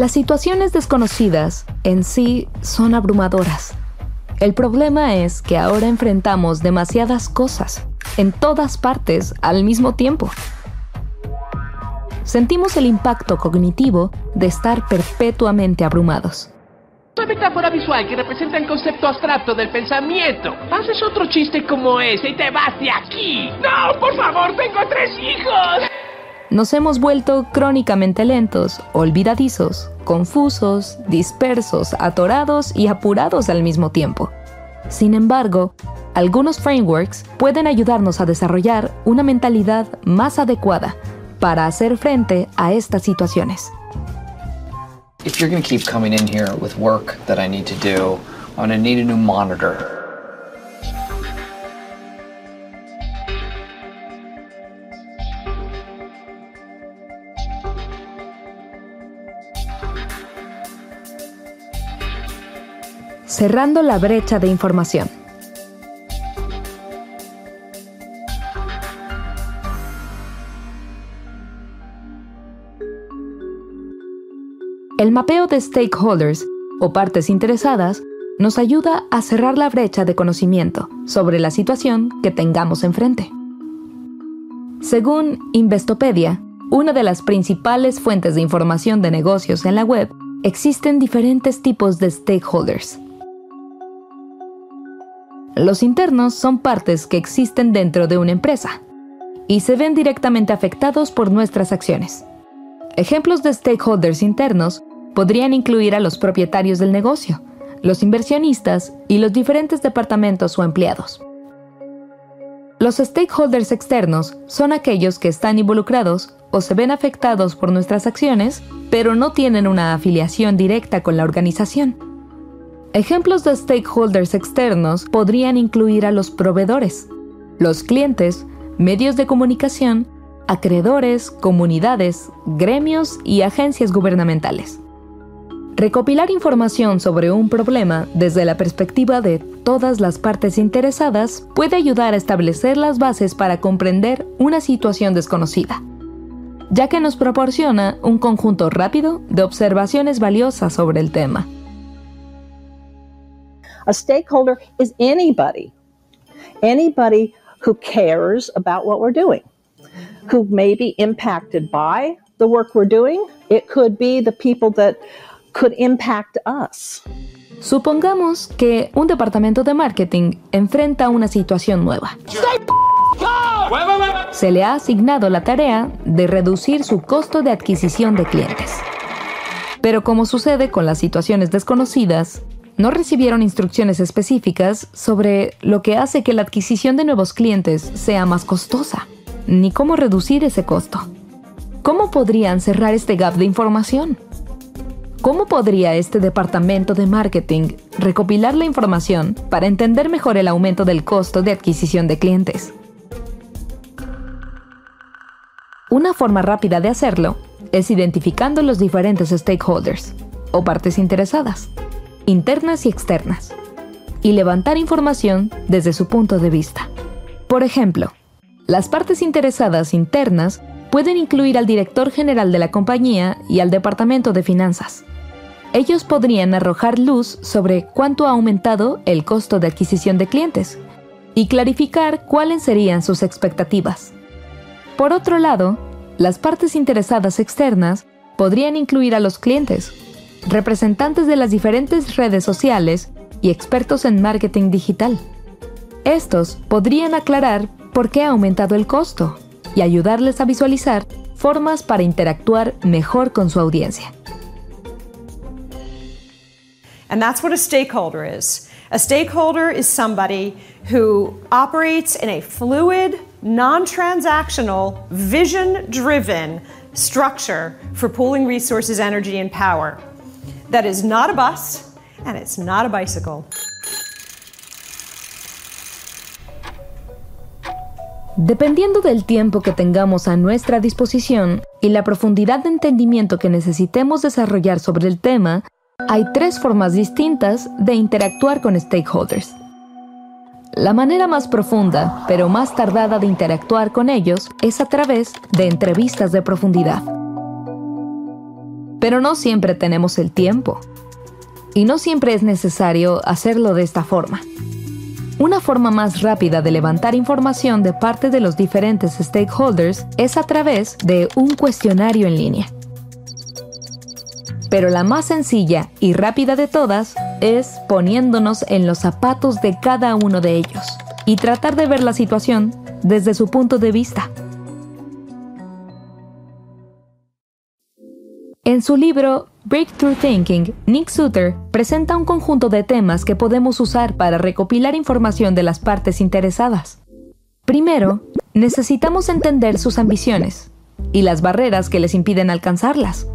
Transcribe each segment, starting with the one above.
Las situaciones desconocidas en sí son abrumadoras. El problema es que ahora enfrentamos demasiadas cosas, en todas partes, al mismo tiempo. Sentimos el impacto cognitivo de estar perpetuamente abrumados. Una metáfora visual que representa el concepto abstracto del pensamiento. Haces otro chiste como ese y te vas de aquí. No, por favor, tengo tres hijos nos hemos vuelto crónicamente lentos, olvidadizos, confusos, dispersos, atorados y apurados al mismo tiempo. Sin embargo, algunos frameworks pueden ayudarnos a desarrollar una mentalidad más adecuada para hacer frente a estas situaciones. If you're going to keep coming in here with work that I need to do, I'm going to need a new monitor. Cerrando la brecha de información. El mapeo de stakeholders o partes interesadas nos ayuda a cerrar la brecha de conocimiento sobre la situación que tengamos enfrente. Según Investopedia, una de las principales fuentes de información de negocios en la web, existen diferentes tipos de stakeholders. Los internos son partes que existen dentro de una empresa y se ven directamente afectados por nuestras acciones. Ejemplos de stakeholders internos podrían incluir a los propietarios del negocio, los inversionistas y los diferentes departamentos o empleados. Los stakeholders externos son aquellos que están involucrados o se ven afectados por nuestras acciones, pero no tienen una afiliación directa con la organización. Ejemplos de stakeholders externos podrían incluir a los proveedores, los clientes, medios de comunicación, acreedores, comunidades, gremios y agencias gubernamentales. Recopilar información sobre un problema desde la perspectiva de todas las partes interesadas puede ayudar a establecer las bases para comprender una situación desconocida, ya que nos proporciona un conjunto rápido de observaciones valiosas sobre el tema. A stakeholder is anybody, anybody who cares about what we're doing, who may be impacted by the work we're doing. It could be the people that could impact us. Supongamos que un departamento de marketing enfrenta una situación nueva. Se le ha asignado la tarea de reducir su costo de adquisición de clientes. Pero como sucede con las situaciones desconocidas, no recibieron instrucciones específicas sobre lo que hace que la adquisición de nuevos clientes sea más costosa, ni cómo reducir ese costo. ¿Cómo podrían cerrar este gap de información? ¿Cómo podría este departamento de marketing recopilar la información para entender mejor el aumento del costo de adquisición de clientes? Una forma rápida de hacerlo es identificando los diferentes stakeholders o partes interesadas internas y externas, y levantar información desde su punto de vista. Por ejemplo, las partes interesadas internas pueden incluir al director general de la compañía y al departamento de finanzas. Ellos podrían arrojar luz sobre cuánto ha aumentado el costo de adquisición de clientes y clarificar cuáles serían sus expectativas. Por otro lado, las partes interesadas externas podrían incluir a los clientes, representantes de las diferentes redes sociales y expertos en marketing digital. Estos podrían aclarar por qué ha aumentado el costo y ayudarles a visualizar formas para interactuar mejor con su audiencia. And that's what a stakeholder is. A stakeholder is somebody who operates in a fluid, non transactional, vision driven structure for pooling resources, energy, and power that is not a bus and it's not a bicycle. Dependiendo del tiempo que tengamos a nuestra disposición y la profundidad de entendimiento que necesitemos desarrollar sobre el tema, hay tres formas distintas de interactuar con stakeholders. La manera más profunda, pero más tardada de interactuar con ellos es a través de entrevistas de profundidad. Pero no siempre tenemos el tiempo. Y no siempre es necesario hacerlo de esta forma. Una forma más rápida de levantar información de parte de los diferentes stakeholders es a través de un cuestionario en línea. Pero la más sencilla y rápida de todas es poniéndonos en los zapatos de cada uno de ellos y tratar de ver la situación desde su punto de vista. En su libro Breakthrough Thinking, Nick Suter presenta un conjunto de temas que podemos usar para recopilar información de las partes interesadas. Primero, necesitamos entender sus ambiciones y las barreras que les impiden alcanzarlas.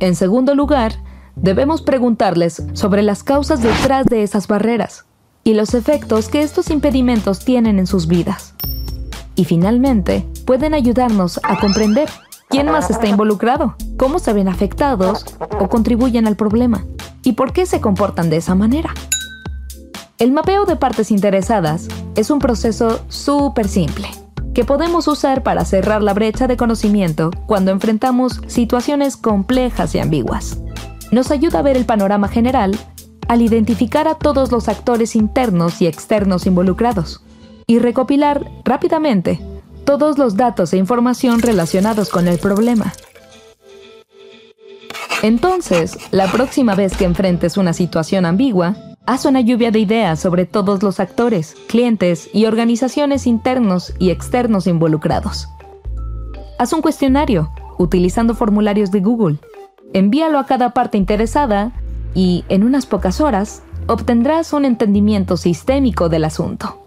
En segundo lugar, debemos preguntarles sobre las causas detrás de esas barreras y los efectos que estos impedimentos tienen en sus vidas. Y finalmente, pueden ayudarnos a comprender ¿Quién más está involucrado? ¿Cómo se ven afectados o contribuyen al problema? ¿Y por qué se comportan de esa manera? El mapeo de partes interesadas es un proceso súper simple que podemos usar para cerrar la brecha de conocimiento cuando enfrentamos situaciones complejas y ambiguas. Nos ayuda a ver el panorama general al identificar a todos los actores internos y externos involucrados y recopilar rápidamente todos los datos e información relacionados con el problema. Entonces, la próxima vez que enfrentes una situación ambigua, haz una lluvia de ideas sobre todos los actores, clientes y organizaciones internos y externos involucrados. Haz un cuestionario utilizando formularios de Google. Envíalo a cada parte interesada y, en unas pocas horas, obtendrás un entendimiento sistémico del asunto.